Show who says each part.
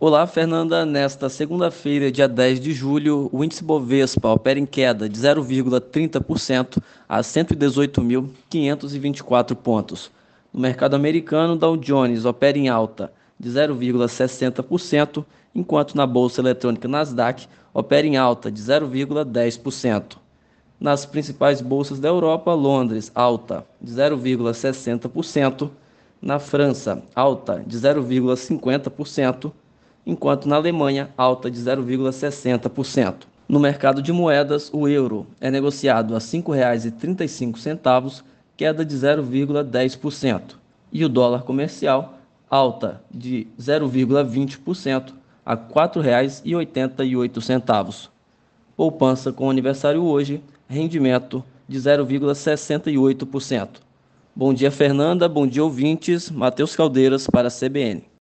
Speaker 1: Olá, Fernanda. Nesta segunda-feira, dia 10 de julho, o índice Bovespa opera em queda de 0,30% a 118.524 pontos. No mercado americano, Dow Jones opera em alta de 0,60%, enquanto na bolsa eletrônica Nasdaq opera em alta de 0,10%. Nas principais bolsas da Europa, Londres alta de 0,60%, na França alta de 0,50%, enquanto na Alemanha alta de 0,60%. No mercado de moedas, o euro é negociado a R$ 5,35, queda de 0,10%, e o dólar comercial alta de 0,20% a R$ 4,88. Poupança com aniversário hoje, rendimento de 0,68%. Bom dia, Fernanda. Bom dia, ouvintes. Matheus Caldeiras para a CBN.